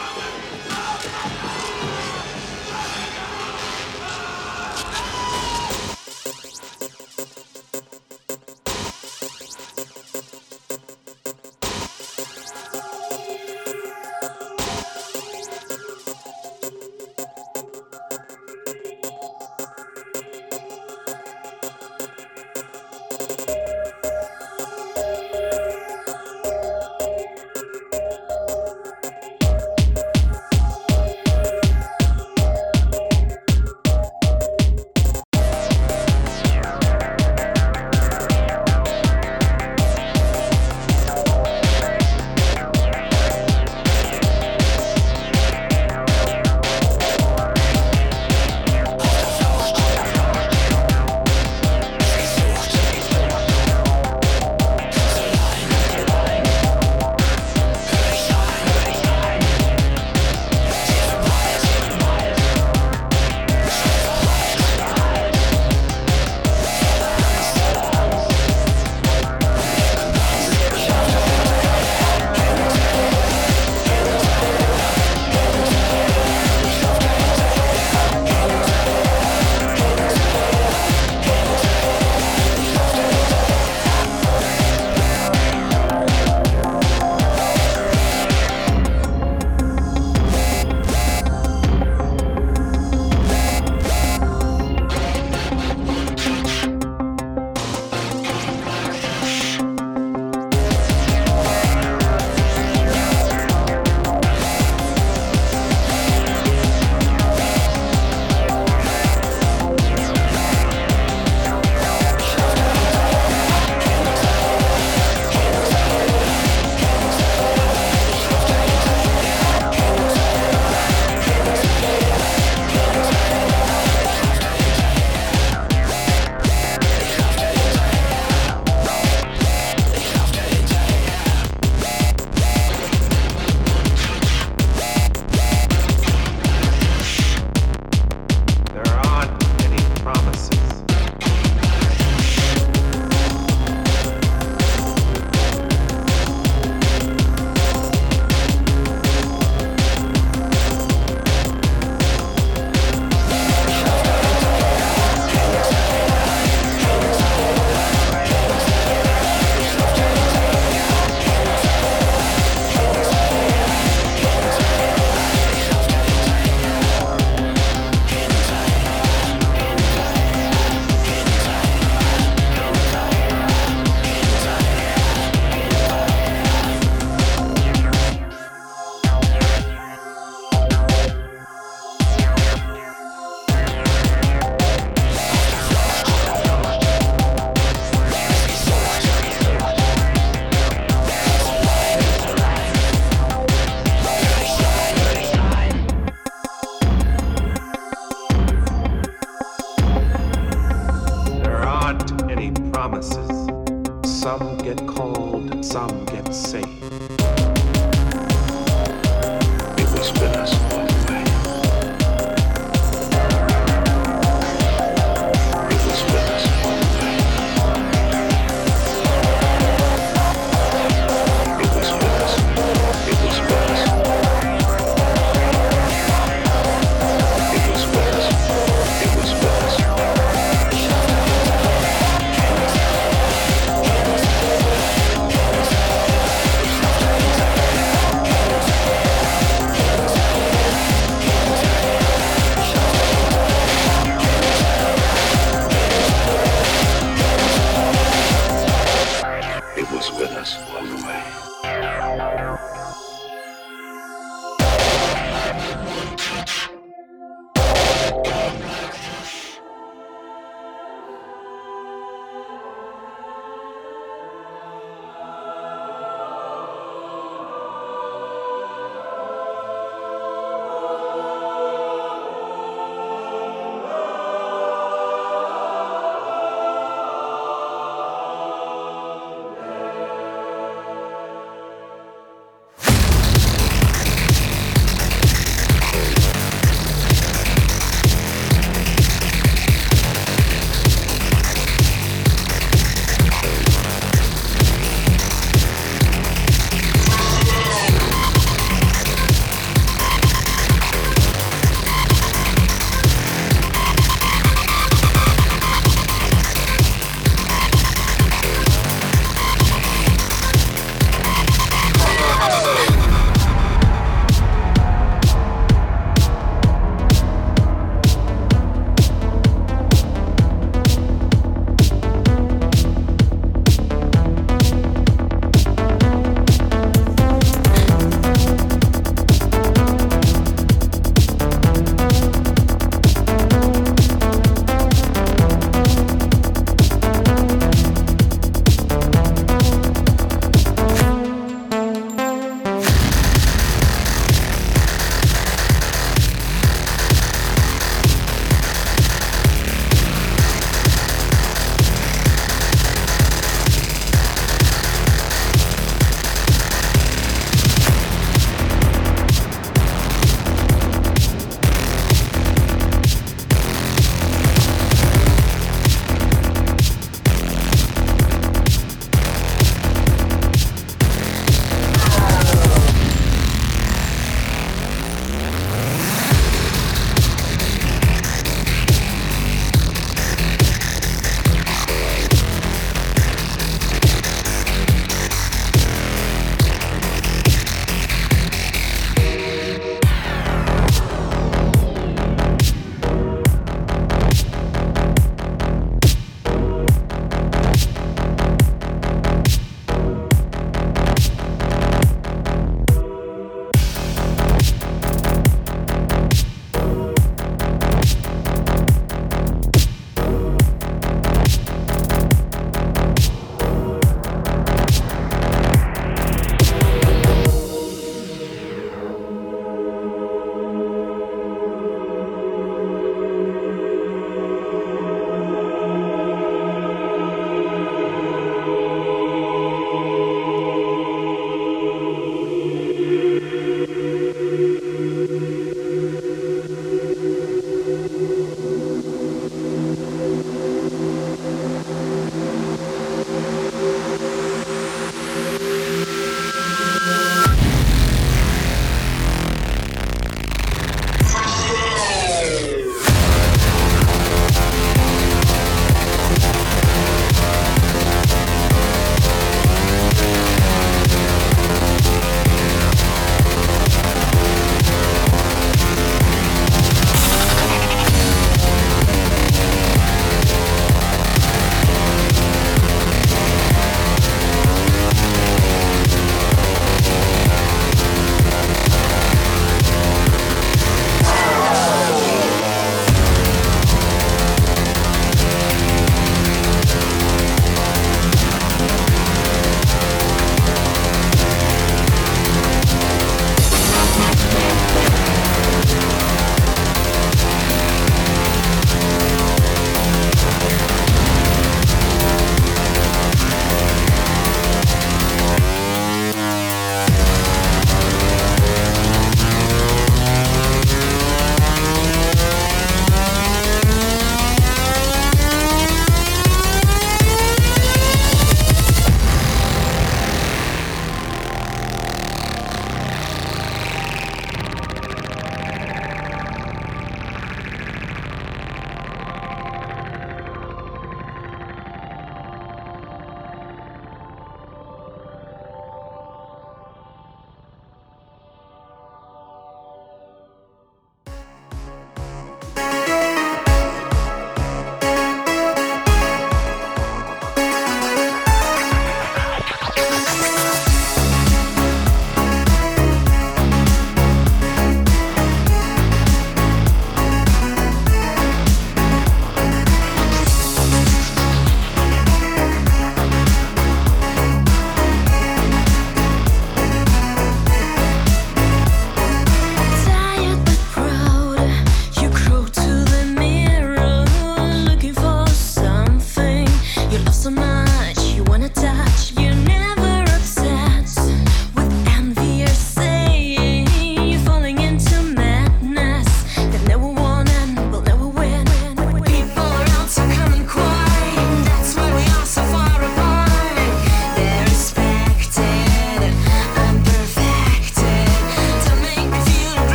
Come on, come on.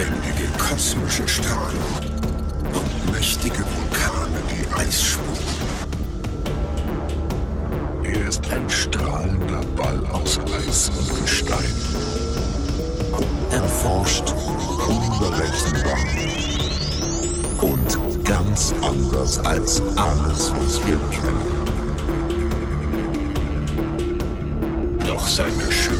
lebendige kosmische Strahlung und mächtige Vulkane, die Eis spucken. Er ist ein strahlender Ball aus Eis und Gestein. Erforscht, unberechenbar und ganz anders als alles, was wir kennen. Doch seine Schönheit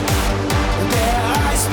Their eyes